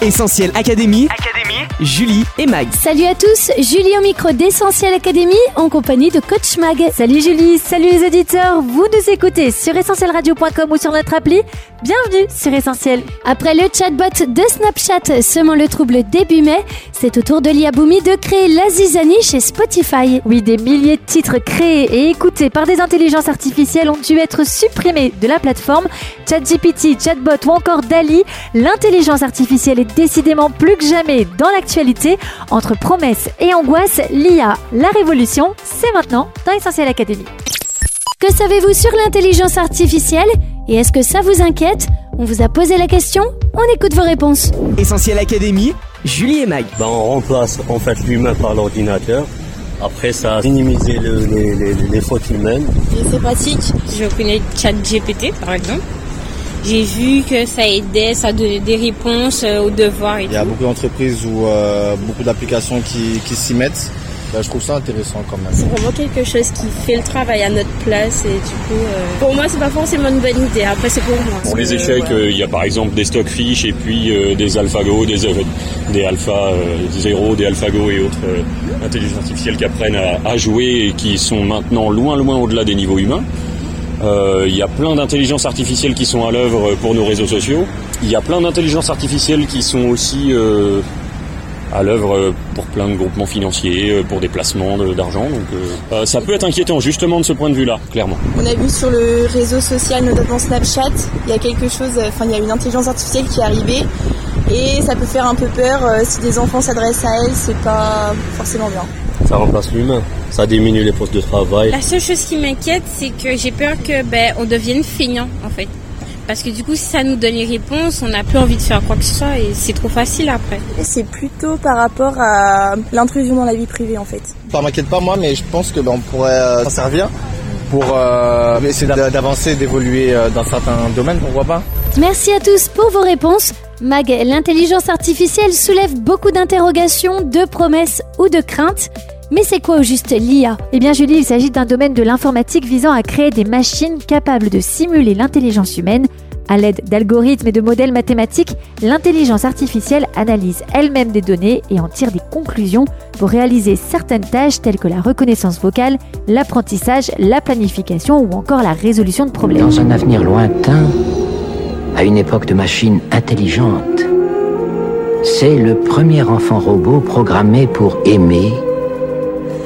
Essentiel Académie, Julie et Mag. Salut à tous, Julie au micro d'Essentiel Academy en compagnie de Coach Mag. Salut Julie, salut les auditeurs, vous nous écoutez sur essentielradio.com ou sur notre appli. Bienvenue sur Essentiel. Après le chatbot de Snapchat semant le trouble début mai, c'est au tour de Lia Boumi de créer la zizanie chez Spotify. Oui, des milliers de titres créés et écoutés par des intelligences artificielles ont dû être supprimés de la plateforme. ChatGPT, Chatbot ou encore DALI, l'intelligence artificielle est décidément plus que jamais dans l'actualité. Entre promesses et angoisses, l'IA, la révolution, c'est maintenant dans Essentiel Academy. Que savez-vous sur l'intelligence artificielle Et est-ce que ça vous inquiète? On vous a posé la question, on écoute vos réponses. Essentiel Académie, Julie et Mag. Ben, on remplace en fait l'humain par l'ordinateur. Après, ça a minimisé le- les, les- les fautes humaines. Et c'est pratique. Je connais ChatGPT par exemple. J'ai vu que ça aidait, ça donnait des réponses euh, aux devoirs et Il y a tout. beaucoup d'entreprises ou euh, beaucoup d'applications qui, qui s'y mettent. Bah, je trouve ça intéressant quand même. C'est vraiment quelque chose qui fait le travail à notre place et du coup, euh, pour moi, c'est pas forcément une bonne idée. Après, c'est pour moi. Pour les échecs, euh, il y a par exemple des stockfish et puis euh, des AlphaGo, des, euh, des Alpha euh, 0, des AlphaGo et autres euh, intelligences artificielles qui apprennent à, à jouer et qui sont maintenant loin loin au-delà des niveaux humains. Euh, Il y a plein d'intelligences artificielles qui sont à l'œuvre pour nos réseaux sociaux. Il y a plein d'intelligences artificielles qui sont aussi euh, à l'œuvre euh, pour plein de groupements financiers, euh, pour des placements de- d'argent. Donc euh, euh, ça peut être inquiétant justement de ce point de vue-là, clairement. On a vu sur le réseau social, notamment Snapchat, il y a quelque chose, enfin il y a une intelligence artificielle qui est arrivée et ça peut faire un peu peur euh, si des enfants s'adressent à elle, c'est pas forcément bien. Ça remplace l'humain. Ça diminue les postes de travail. La seule chose qui m'inquiète, c'est que j'ai peur que ben on devienne feignant en fait. Parce que du coup, si ça nous donne les réponses, on n'a plus envie de faire quoi que ce soit et c'est trop facile après. C'est plutôt par rapport à l'intrusion dans la vie privée en fait. Ça m'inquiète pas moi, mais je pense que ben, on pourrait euh, s'en servir pour euh, essayer d'a- d'avancer, d'évoluer euh, dans certains domaines, pourquoi pas. Merci à tous pour vos réponses. Mag, l'intelligence artificielle soulève beaucoup d'interrogations, de promesses ou de craintes. Mais c'est quoi au juste l'IA Eh bien Julie, il s'agit d'un domaine de l'informatique visant à créer des machines capables de simuler l'intelligence humaine. À l'aide d'algorithmes et de modèles mathématiques, l'intelligence artificielle analyse elle-même des données et en tire des conclusions pour réaliser certaines tâches telles que la reconnaissance vocale, l'apprentissage, la planification ou encore la résolution de problèmes. Dans un avenir lointain, à une époque de machines intelligentes, c'est le premier enfant robot programmé pour aimer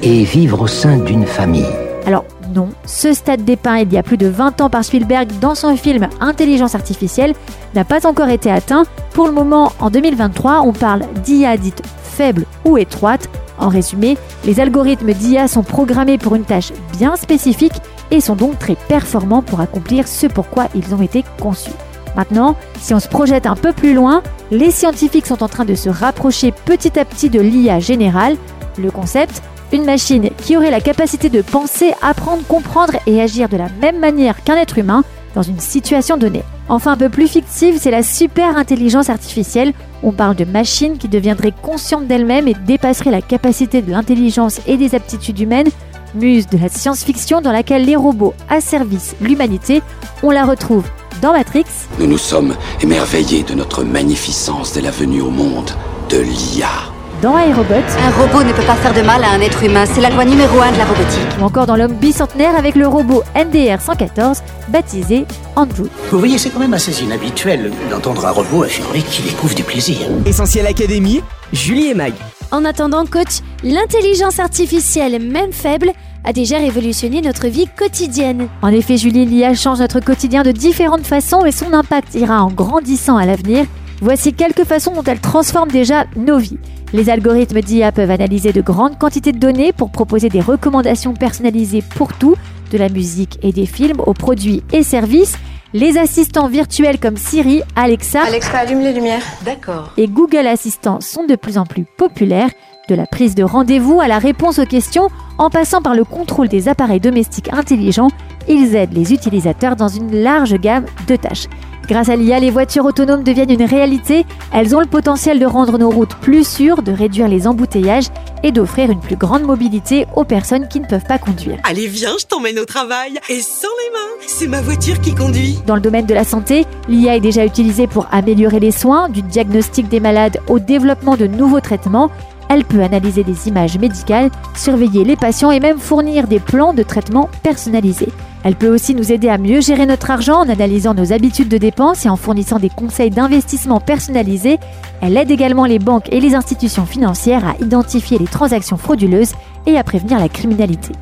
et vivre au sein d'une famille. Alors non, ce stade dépeint il y a plus de 20 ans par Spielberg dans son film Intelligence artificielle n'a pas encore été atteint. Pour le moment, en 2023, on parle d'IA dite faible ou étroite. En résumé, les algorithmes d'IA sont programmés pour une tâche bien spécifique et sont donc très performants pour accomplir ce pourquoi ils ont été conçus. Maintenant, si on se projette un peu plus loin, les scientifiques sont en train de se rapprocher petit à petit de l'IA générale. Le concept une machine qui aurait la capacité de penser, apprendre, comprendre et agir de la même manière qu'un être humain dans une situation donnée. Enfin, un peu plus fictive, c'est la super intelligence artificielle. On parle de machines qui deviendraient conscientes d'elles-mêmes et dépasseraient la capacité de l'intelligence et des aptitudes humaines. Muse de la science-fiction dans laquelle les robots asservissent l'humanité, on la retrouve dans Matrix, Nous nous sommes émerveillés de notre magnificence dès la venue au monde de l'IA. Dans Aerobot Un robot ne peut pas faire de mal à un être humain, c'est la loi numéro un de la robotique. ou encore dans l'homme bicentenaire avec le robot NDR 114 baptisé Andrew. Vous voyez, c'est quand même assez inhabituel d'entendre un robot affirmer qu'il éprouve du plaisir. Essentiel Académie, Julie et Mag. En attendant, coach, l'intelligence artificielle, même faible, a déjà révolutionné notre vie quotidienne. En effet, Julie, l'IA change notre quotidien de différentes façons et son impact ira en grandissant à l'avenir. Voici quelques façons dont elle transforme déjà nos vies. Les algorithmes d'IA peuvent analyser de grandes quantités de données pour proposer des recommandations personnalisées pour tout, de la musique et des films aux produits et services. Les assistants virtuels comme Siri, Alexa Alexa, allume les lumières. D'accord. et Google Assistant sont de plus en plus populaires, de la prise de rendez-vous à la réponse aux questions, en passant par le contrôle des appareils domestiques intelligents, ils aident les utilisateurs dans une large gamme de tâches. Grâce à l'IA, les voitures autonomes deviennent une réalité. Elles ont le potentiel de rendre nos routes plus sûres, de réduire les embouteillages et d'offrir une plus grande mobilité aux personnes qui ne peuvent pas conduire. Allez, viens, je t'emmène au travail. Et sans les mains, c'est ma voiture qui conduit. Dans le domaine de la santé, l'IA est déjà utilisée pour améliorer les soins, du diagnostic des malades au développement de nouveaux traitements. Elle peut analyser des images médicales, surveiller les patients et même fournir des plans de traitement personnalisés. Elle peut aussi nous aider à mieux gérer notre argent en analysant nos habitudes de dépenses et en fournissant des conseils d'investissement personnalisés. Elle aide également les banques et les institutions financières à identifier les transactions frauduleuses et à prévenir la criminalité.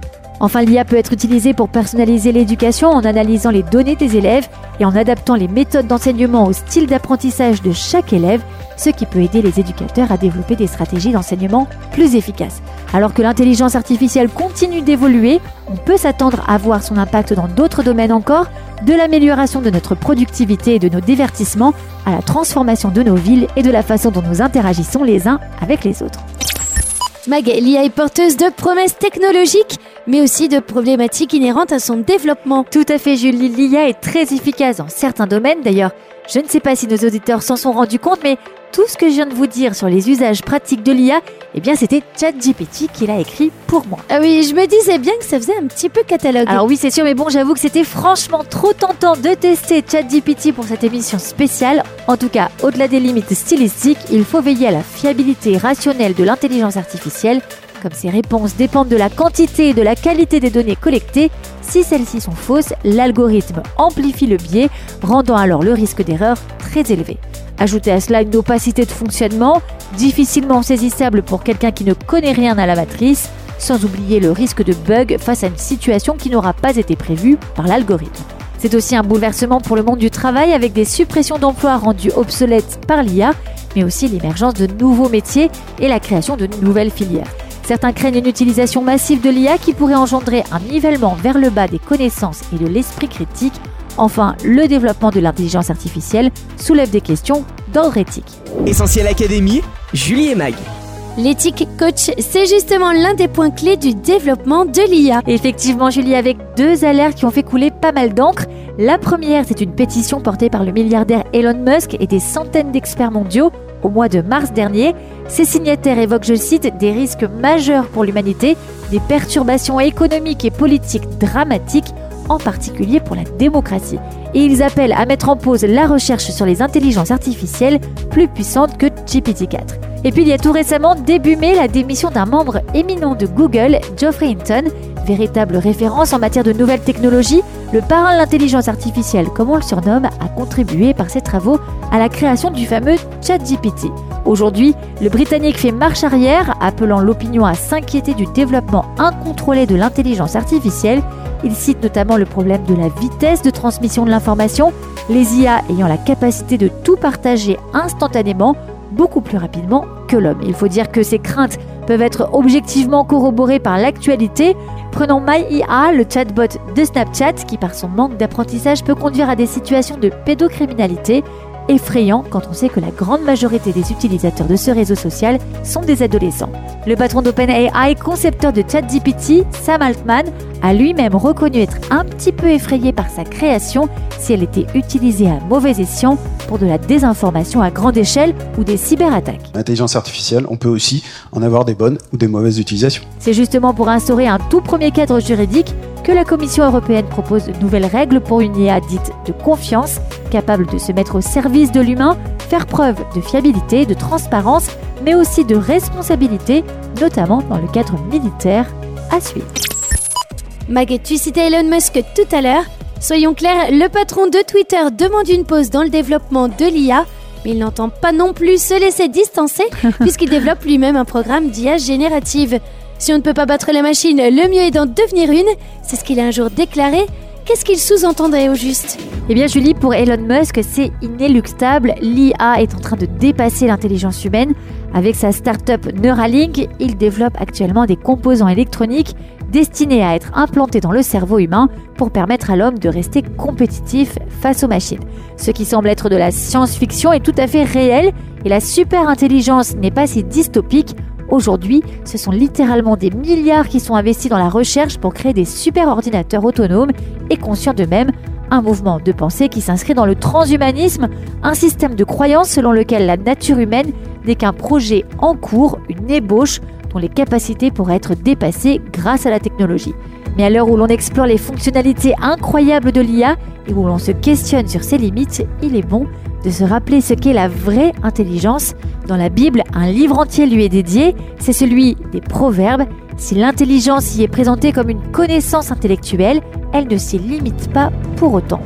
Enfin, l'IA peut être utilisée pour personnaliser l'éducation en analysant les données des élèves et en adaptant les méthodes d'enseignement au style d'apprentissage de chaque élève, ce qui peut aider les éducateurs à développer des stratégies d'enseignement plus efficaces. Alors que l'intelligence artificielle continue d'évoluer, on peut s'attendre à voir son impact dans d'autres domaines encore, de l'amélioration de notre productivité et de nos divertissements à la transformation de nos villes et de la façon dont nous interagissons les uns avec les autres. Mag, l'IA est porteuse de promesses technologiques, mais aussi de problématiques inhérentes à son développement. Tout à fait, Julie. L'IA est très efficace dans certains domaines. D'ailleurs, je ne sais pas si nos auditeurs s'en sont rendus compte, mais tout ce que je viens de vous dire sur les usages pratiques de l'IA, eh bien, c'était ChatGPT qui l'a écrit pour moi. Ah oui, je me disais bien que ça faisait un petit peu catalogue. Alors oui, c'est sûr, mais bon, j'avoue que c'était franchement trop tentant de tester ChatGPT pour cette émission spéciale. En tout cas, au-delà des limites stylistiques, il faut veiller à la fiabilité rationnelle de l'intelligence artificielle. Comme ces réponses dépendent de la quantité et de la qualité des données collectées, si celles-ci sont fausses, l'algorithme amplifie le biais, rendant alors le risque d'erreur très élevé. Ajoutez à cela une opacité de fonctionnement, difficilement saisissable pour quelqu'un qui ne connaît rien à la matrice, sans oublier le risque de bug face à une situation qui n'aura pas été prévue par l'algorithme. C'est aussi un bouleversement pour le monde du travail avec des suppressions d'emplois rendues obsolètes par l'IA, mais aussi l'émergence de nouveaux métiers et la création de nouvelles filières. Certains craignent une utilisation massive de l'IA qui pourrait engendrer un nivellement vers le bas des connaissances et de l'esprit critique Enfin, le développement de l'intelligence artificielle soulève des questions d'ordre éthique. Essentiel Académie, Julie et Mag. L'éthique coach, c'est justement l'un des points clés du développement de l'IA. Effectivement, Julie, avec deux alertes qui ont fait couler pas mal d'encre. La première, c'est une pétition portée par le milliardaire Elon Musk et des centaines d'experts mondiaux au mois de mars dernier. Ces signataires évoquent, je cite, des risques majeurs pour l'humanité, des perturbations économiques et politiques dramatiques en particulier pour la démocratie. Et ils appellent à mettre en pause la recherche sur les intelligences artificielles plus puissantes que GPT-4. Et puis il y a tout récemment début mai la démission d'un membre éminent de Google, Geoffrey Hinton, véritable référence en matière de nouvelles technologies, le parrain de l'intelligence artificielle, comme on le surnomme, a contribué par ses travaux à la création du fameux ChatGPT. Aujourd'hui, le Britannique fait marche arrière, appelant l'opinion à s'inquiéter du développement incontrôlé de l'intelligence artificielle. Il cite notamment le problème de la vitesse de transmission de l'information, les IA ayant la capacité de tout partager instantanément, beaucoup plus rapidement que l'homme. Il faut dire que ces craintes peuvent être objectivement corroborées par l'actualité. Prenons MyIA, le chatbot de Snapchat, qui par son manque d'apprentissage peut conduire à des situations de pédocriminalité effrayant quand on sait que la grande majorité des utilisateurs de ce réseau social sont des adolescents. Le patron d'OpenAI, concepteur de ChatGPT, Sam Altman, a lui-même reconnu être un petit peu effrayé par sa création si elle était utilisée à mauvais escient pour de la désinformation à grande échelle ou des cyberattaques. L'intelligence artificielle, on peut aussi en avoir des bonnes ou des mauvaises utilisations. C'est justement pour instaurer un tout premier cadre juridique que la Commission européenne propose de nouvelles règles pour une IA dite de confiance, capable de se mettre au service de l'humain, faire preuve de fiabilité, de transparence, mais aussi de responsabilité, notamment dans le cadre militaire à suivre. Mag, tu citais Elon Musk tout à l'heure. Soyons clairs, le patron de Twitter demande une pause dans le développement de l'IA, mais il n'entend pas non plus se laisser distancer puisqu'il développe lui-même un programme d'IA générative. Si on ne peut pas battre la machine, le mieux est d'en devenir une. C'est ce qu'il a un jour déclaré. Qu'est-ce qu'il sous-entendrait au juste? Eh bien Julie, pour Elon Musk, c'est inéluctable. L'IA est en train de dépasser l'intelligence humaine. Avec sa start-up Neuralink, il développe actuellement des composants électroniques destinés à être implantés dans le cerveau humain pour permettre à l'homme de rester compétitif face aux machines. Ce qui semble être de la science-fiction est tout à fait réel et la super intelligence n'est pas si dystopique Aujourd'hui, ce sont littéralement des milliards qui sont investis dans la recherche pour créer des super ordinateurs autonomes et conscients d'eux-mêmes. Un mouvement de pensée qui s'inscrit dans le transhumanisme, un système de croyance selon lequel la nature humaine n'est qu'un projet en cours, une ébauche dont les capacités pourraient être dépassées grâce à la technologie. Mais à l'heure où l'on explore les fonctionnalités incroyables de l'IA et où l'on se questionne sur ses limites, il est bon de se rappeler ce qu'est la vraie intelligence. Dans la Bible, un livre entier lui est dédié, c'est celui des Proverbes. Si l'intelligence y est présentée comme une connaissance intellectuelle, elle ne s'y limite pas pour autant.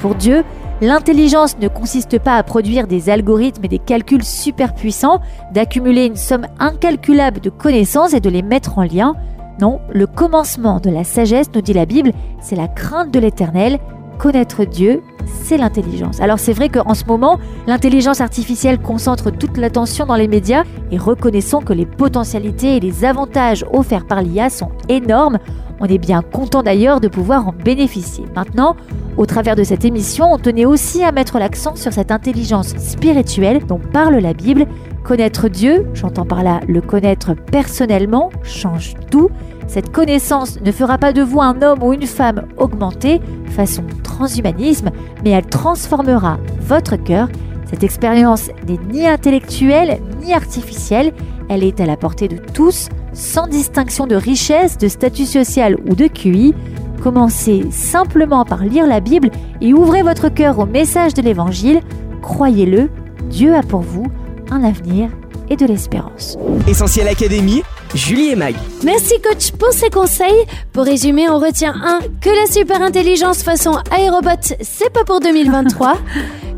Pour Dieu, l'intelligence ne consiste pas à produire des algorithmes et des calculs super puissants, d'accumuler une somme incalculable de connaissances et de les mettre en lien. Non, le commencement de la sagesse, nous dit la Bible, c'est la crainte de l'éternel. Connaître Dieu, c'est l'intelligence. Alors c'est vrai qu'en ce moment, l'intelligence artificielle concentre toute l'attention dans les médias et reconnaissons que les potentialités et les avantages offerts par l'IA sont énormes. On est bien content d'ailleurs de pouvoir en bénéficier. Maintenant, au travers de cette émission, on tenait aussi à mettre l'accent sur cette intelligence spirituelle dont parle la Bible. Connaître Dieu, j'entends par là le connaître personnellement, change tout. Cette connaissance ne fera pas de vous un homme ou une femme augmenté façon transhumanisme, mais elle transformera votre cœur. Cette expérience n'est ni intellectuelle ni artificielle, elle est à la portée de tous, sans distinction de richesse, de statut social ou de QI. Commencez simplement par lire la Bible et ouvrez votre cœur au message de l'Évangile. Croyez-le, Dieu a pour vous un avenir et de l'espérance. Essentiel Académie, Julie et Mag. Merci coach pour ces conseils. Pour résumer, on retient 1. Que la super intelligence façon aérobot, c'est pas pour 2023.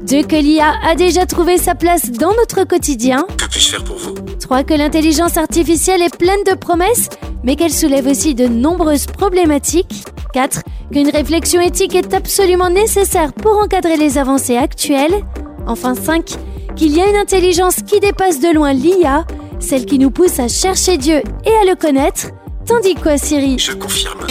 2. Que l'IA a déjà trouvé sa place dans notre quotidien. Que puis-je faire pour vous? 3. Que l'intelligence artificielle est pleine de promesses, mais qu'elle soulève aussi de nombreuses problématiques. 4. Qu'une réflexion éthique est absolument nécessaire pour encadrer les avancées actuelles. Enfin 5. Qu'il y a une intelligence qui dépasse de loin l'IA, celle qui nous pousse à chercher Dieu et à le connaître. T'en dis quoi Siri? Je confirme.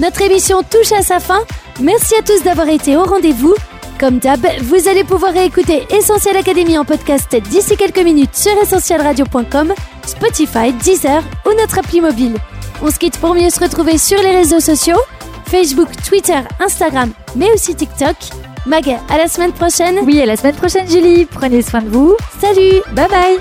Notre émission touche à sa fin. Merci à tous d'avoir été au rendez-vous. Comme d'hab, vous allez pouvoir réécouter Essentiel Académie en podcast d'ici quelques minutes sur essentielradio.com, Spotify, Deezer ou notre appli mobile. On se quitte pour mieux se retrouver sur les réseaux sociaux, Facebook, Twitter, Instagram, mais aussi TikTok. Mag, à la semaine prochaine. Oui, à la semaine prochaine Julie, prenez soin de vous. Salut Bye bye